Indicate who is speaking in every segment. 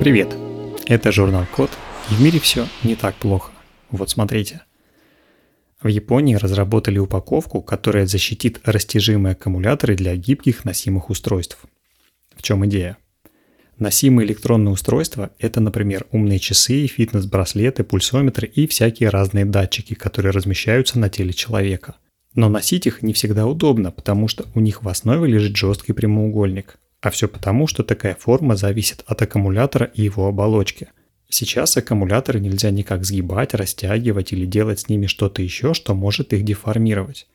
Speaker 1: Привет! Это журнал Код, в мире все не так плохо. Вот смотрите. В Японии разработали упаковку, которая защитит растяжимые аккумуляторы для гибких носимых устройств. В чем идея? Носимые электронные устройства – это, например, умные часы, фитнес-браслеты, пульсометры и всякие разные датчики, которые размещаются на теле человека. Но носить их не всегда удобно, потому что у них в основе лежит жесткий прямоугольник. А все потому, что такая форма зависит от аккумулятора и его оболочки. Сейчас аккумуляторы нельзя никак сгибать, растягивать или делать с ними что-то еще, что может их деформировать.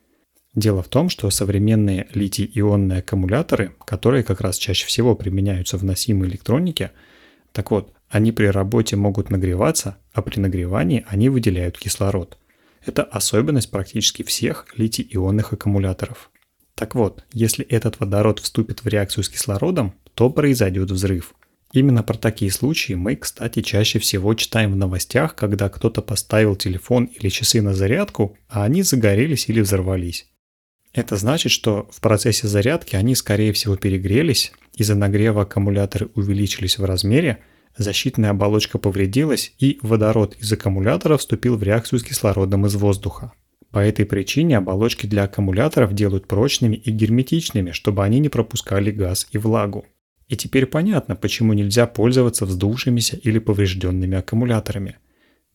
Speaker 1: Дело в том, что современные литий-ионные аккумуляторы, которые как раз чаще всего применяются в носимой электронике, так вот, они при работе могут нагреваться, а при нагревании они выделяют кислород. Это особенность практически всех литий-ионных аккумуляторов. Так вот, если этот водород вступит в реакцию с кислородом, то произойдет взрыв. Именно про такие случаи мы, кстати, чаще всего читаем в новостях, когда кто-то поставил телефон или часы на зарядку, а они загорелись или взорвались. Это значит, что в процессе зарядки они, скорее всего, перегрелись, из-за нагрева аккумуляторы увеличились в размере, защитная оболочка повредилась и водород из аккумулятора вступил в реакцию с кислородом из воздуха. По этой причине оболочки для аккумуляторов делают прочными и герметичными, чтобы они не пропускали газ и влагу. И теперь понятно, почему нельзя пользоваться вздувшимися или поврежденными аккумуляторами.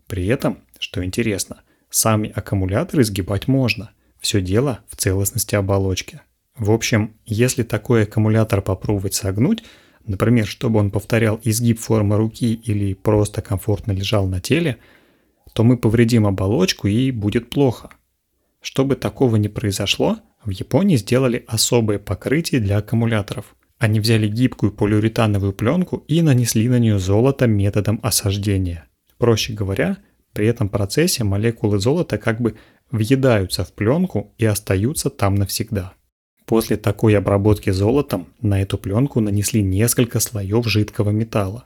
Speaker 1: При этом, что интересно, сами аккумуляторы сгибать можно. Все дело в целостности оболочки. В общем, если такой аккумулятор попробовать согнуть, например, чтобы он повторял изгиб формы руки или просто комфортно лежал на теле, то мы повредим оболочку и будет плохо. Чтобы такого не произошло, в Японии сделали особое покрытие для аккумуляторов. Они взяли гибкую полиуретановую пленку и нанесли на нее золото методом осаждения. Проще говоря, при этом процессе молекулы золота как бы въедаются в пленку и остаются там навсегда. После такой обработки золотом на эту пленку нанесли несколько слоев жидкого металла.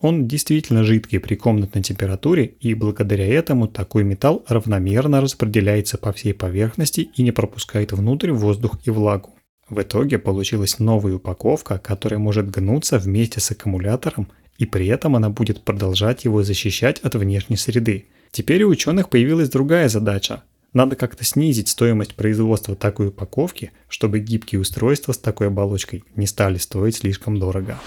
Speaker 1: Он действительно жидкий при комнатной температуре, и благодаря этому такой металл равномерно распределяется по всей поверхности и не пропускает внутрь воздух и влагу. В итоге получилась новая упаковка, которая может гнуться вместе с аккумулятором, и при этом она будет продолжать его защищать от внешней среды. Теперь у ученых появилась другая задача. Надо как-то снизить стоимость производства такой упаковки, чтобы гибкие устройства с такой оболочкой не стали стоить слишком дорого.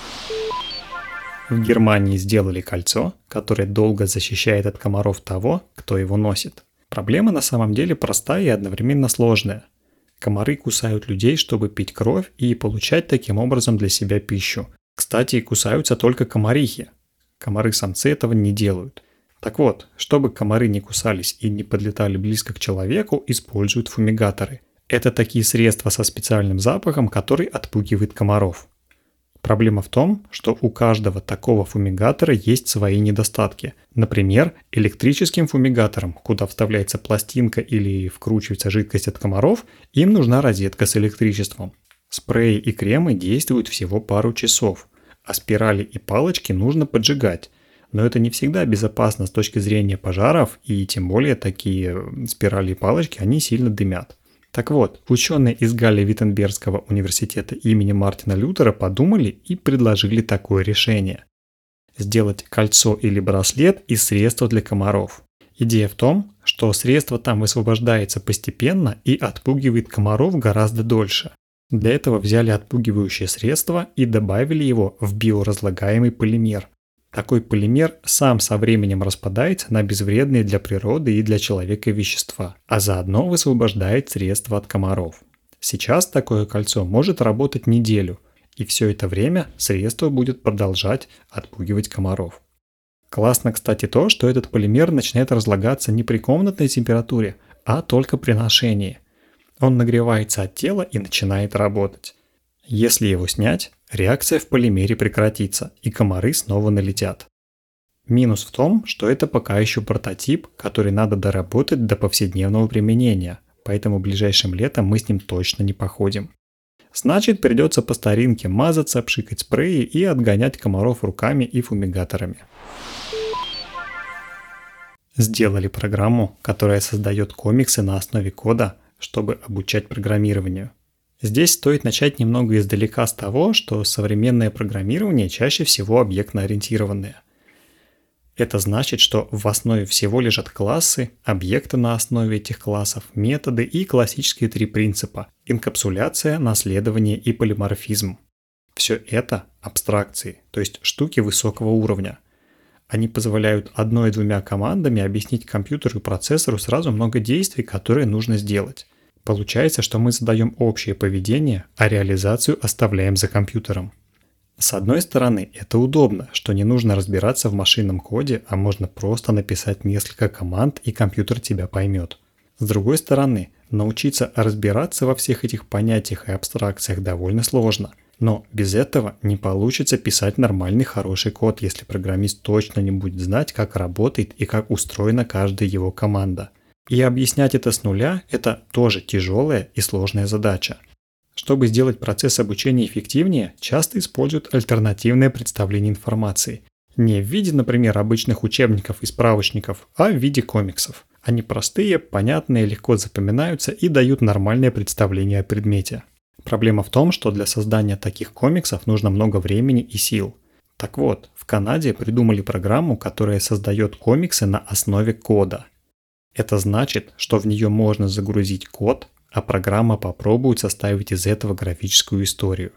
Speaker 1: В Германии сделали кольцо, которое долго защищает от комаров того, кто его носит. Проблема на самом деле простая и одновременно сложная. Комары кусают людей, чтобы пить кровь и получать таким образом для себя пищу. Кстати, кусаются только комарихи. Комары-самцы этого не делают. Так вот, чтобы комары не кусались и не подлетали близко к человеку, используют фумигаторы. Это такие средства со специальным запахом, который отпугивает комаров. Проблема в том, что у каждого такого фумигатора есть свои недостатки. Например, электрическим фумигатором, куда вставляется пластинка или вкручивается жидкость от комаров, им нужна розетка с электричеством. Спреи и кремы действуют всего пару часов, а спирали и палочки нужно поджигать. Но это не всегда безопасно с точки зрения пожаров, и тем более такие спирали и палочки, они сильно дымят. Так вот, ученые из Галли-Виттенбергского университета имени Мартина Лютера подумали и предложили такое решение. Сделать кольцо или браслет из средства для комаров. Идея в том, что средство там высвобождается постепенно и отпугивает комаров гораздо дольше. Для этого взяли отпугивающее средство и добавили его в биоразлагаемый полимер, такой полимер сам со временем распадается на безвредные для природы и для человека вещества, а заодно высвобождает средства от комаров. Сейчас такое кольцо может работать неделю, и все это время средство будет продолжать отпугивать комаров. Классно, кстати, то, что этот полимер начинает разлагаться не при комнатной температуре, а только при ношении. Он нагревается от тела и начинает работать. Если его снять, реакция в полимере прекратится, и комары снова налетят. Минус в том, что это пока еще прототип, который надо доработать до повседневного применения, поэтому ближайшим летом мы с ним точно не походим. Значит, придется по старинке мазаться, пшикать спреи и отгонять комаров руками и фумигаторами. Сделали программу, которая создает комиксы на основе кода, чтобы обучать программированию – Здесь стоит начать немного издалека с того, что современное программирование чаще всего объектно-ориентированное. Это значит, что в основе всего лежат классы, объекты на основе этих классов, методы и классические три принципа – инкапсуляция, наследование и полиморфизм. Все это абстракции, то есть штуки высокого уровня. Они позволяют одной-двумя командами объяснить компьютеру и процессору сразу много действий, которые нужно сделать. Получается, что мы задаем общее поведение, а реализацию оставляем за компьютером. С одной стороны, это удобно, что не нужно разбираться в машинном коде, а можно просто написать несколько команд и компьютер тебя поймет. С другой стороны, научиться разбираться во всех этих понятиях и абстракциях довольно сложно. Но без этого не получится писать нормальный хороший код, если программист точно не будет знать, как работает и как устроена каждая его команда – и объяснять это с нуля – это тоже тяжелая и сложная задача. Чтобы сделать процесс обучения эффективнее, часто используют альтернативное представление информации. Не в виде, например, обычных учебников и справочников, а в виде комиксов. Они простые, понятные, легко запоминаются и дают нормальное представление о предмете. Проблема в том, что для создания таких комиксов нужно много времени и сил. Так вот, в Канаде придумали программу, которая создает комиксы на основе кода. Это значит, что в нее можно загрузить код, а программа попробует составить из этого графическую историю.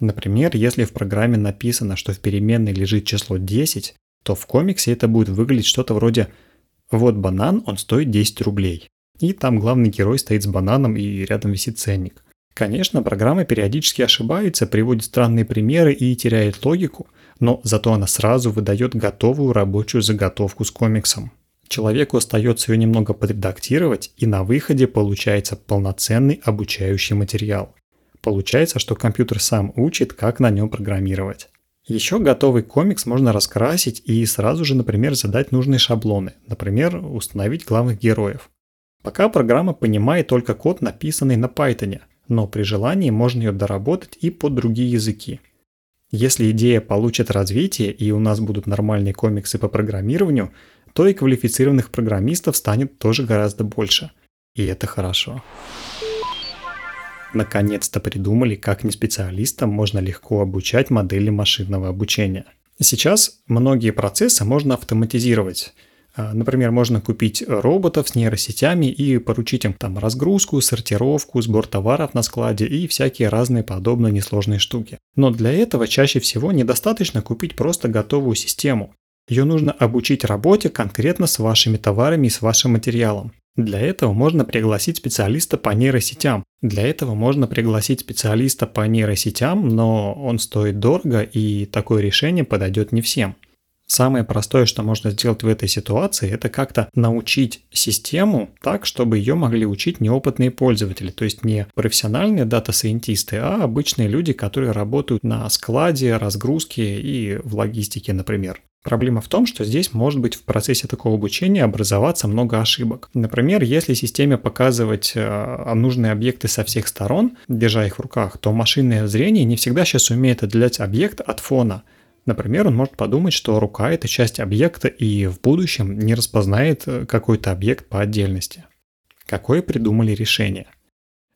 Speaker 1: Например, если в программе написано, что в переменной лежит число 10, то в комиксе это будет выглядеть что-то вроде «Вот банан, он стоит 10 рублей». И там главный герой стоит с бананом и рядом висит ценник. Конечно, программа периодически ошибается, приводит странные примеры и теряет логику, но зато она сразу выдает готовую рабочую заготовку с комиксом. Человеку остается ее немного подредактировать, и на выходе получается полноценный обучающий материал. Получается, что компьютер сам учит, как на нем программировать. Еще готовый комикс можно раскрасить и сразу же, например, задать нужные шаблоны, например, установить главных героев. Пока программа понимает только код, написанный на Python, но при желании можно ее доработать и под другие языки. Если идея получит развитие и у нас будут нормальные комиксы по программированию, то и квалифицированных программистов станет тоже гораздо больше. И это хорошо. Наконец-то придумали, как не специалистам можно легко обучать модели машинного обучения. Сейчас многие процессы можно автоматизировать. А, например, можно купить роботов с нейросетями и поручить им там разгрузку, сортировку, сбор товаров на складе и всякие разные подобные несложные штуки. Но для этого чаще всего недостаточно купить просто готовую систему. Ее нужно обучить работе конкретно с вашими товарами и с вашим материалом. Для этого можно пригласить специалиста по нейросетям. Для этого можно пригласить специалиста по нейросетям, но он стоит дорого и такое решение подойдет не всем. Самое простое, что можно сделать в этой ситуации, это как-то научить систему так, чтобы ее могли учить неопытные пользователи, то есть не профессиональные дата-сайентисты, а обычные люди, которые работают на складе, разгрузке и в логистике, например. Проблема в том, что здесь может быть в процессе такого обучения образоваться много ошибок. Например, если системе показывать э, нужные объекты со всех сторон, держа их в руках, то машинное зрение не всегда сейчас умеет отделять объект от фона. Например, он может подумать, что рука – это часть объекта и в будущем не распознает э, какой-то объект по отдельности. Какое придумали решение?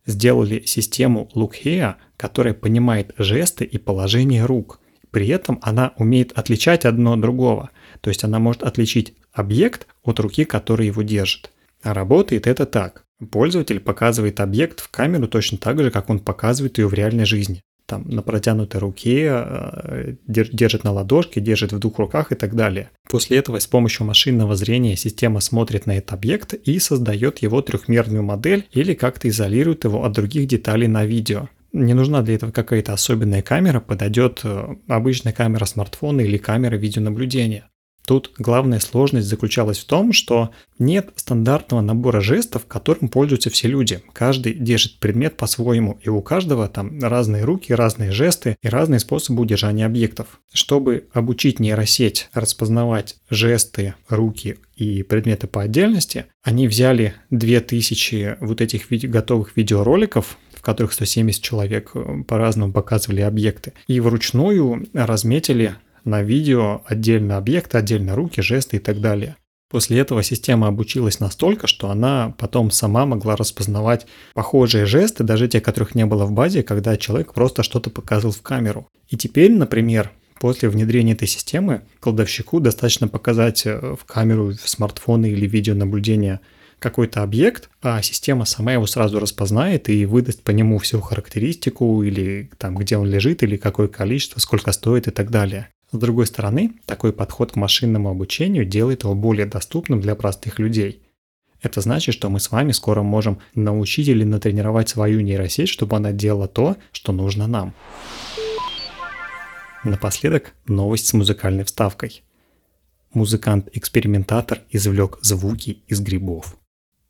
Speaker 1: Сделали систему Look которая понимает жесты и положение рук – при этом она умеет отличать одно от другого. То есть она может отличить объект от руки, которая его держит. А работает это так. Пользователь показывает объект в камеру точно так же, как он показывает ее в реальной жизни. Там на протянутой руке, э, держит на ладошке, держит в двух руках и так далее. После этого с помощью машинного зрения система смотрит на этот объект и создает его трехмерную модель или как-то изолирует его от других деталей на видео. Не нужна для этого какая-то особенная камера, подойдет э, обычная камера смартфона или камера видеонаблюдения. Тут главная сложность заключалась в том, что нет стандартного набора жестов, которым пользуются все люди. Каждый держит предмет по-своему, и у каждого там разные руки, разные жесты и разные способы удержания объектов. Чтобы обучить нейросеть распознавать жесты, руки и предметы по отдельности, они взяли 2000 вот этих готовых видеороликов, в которых 170 человек э, по-разному показывали объекты, и вручную разметили на видео отдельно объекты, отдельно руки, жесты и так далее. После этого система обучилась настолько, что она потом сама могла распознавать похожие жесты, даже те, которых не было в базе, когда человек просто что-то показывал в камеру. И теперь, например, после внедрения этой системы кладовщику достаточно показать э, в камеру, в смартфоны или видеонаблюдение какой-то объект, а система сама его сразу распознает и выдаст по нему всю характеристику или там, где он лежит, или какое количество, сколько стоит и так далее. С другой стороны, такой подход к машинному обучению делает его более доступным для простых людей. Это значит, что мы с вами скоро можем научить или натренировать свою нейросеть, чтобы она делала то, что нужно нам. Напоследок новость с музыкальной вставкой. Музыкант-экспериментатор извлек звуки из грибов.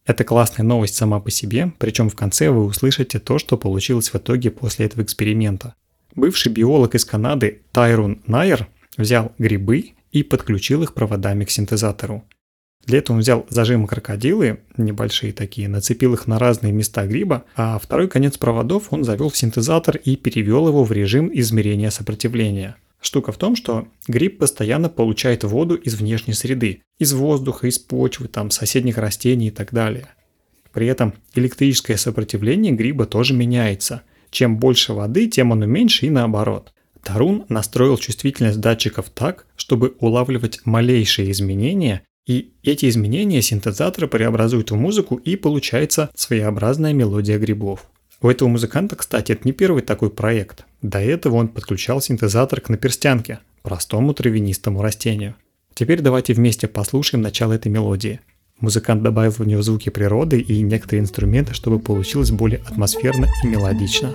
Speaker 1: Это классная новость сама по себе, причем в конце вы услышите то, что получилось в итоге после этого эксперимента. Бывший биолог из Канады Тайрун Найер взял грибы и подключил их проводами к синтезатору. Для этого он взял зажимы крокодилы, небольшие такие, нацепил их на разные места гриба, а второй конец проводов он завел в синтезатор и перевел его в режим измерения сопротивления. Штука в том, что гриб постоянно получает воду из внешней среды, из воздуха, из почвы, там, соседних растений и так далее. При этом электрическое сопротивление гриба тоже меняется – чем больше воды, тем оно меньше и наоборот. Тарун настроил чувствительность датчиков так, чтобы улавливать малейшие изменения, и эти изменения синтезаторы преобразуют в музыку и получается своеобразная мелодия грибов. У этого музыканта, кстати, это не первый такой проект. До этого он подключал синтезатор к наперстянке, простому травянистому растению. Теперь давайте вместе послушаем начало этой мелодии – Музыкант добавил в нее звуки природы и некоторые инструменты, чтобы получилось более атмосферно и мелодично.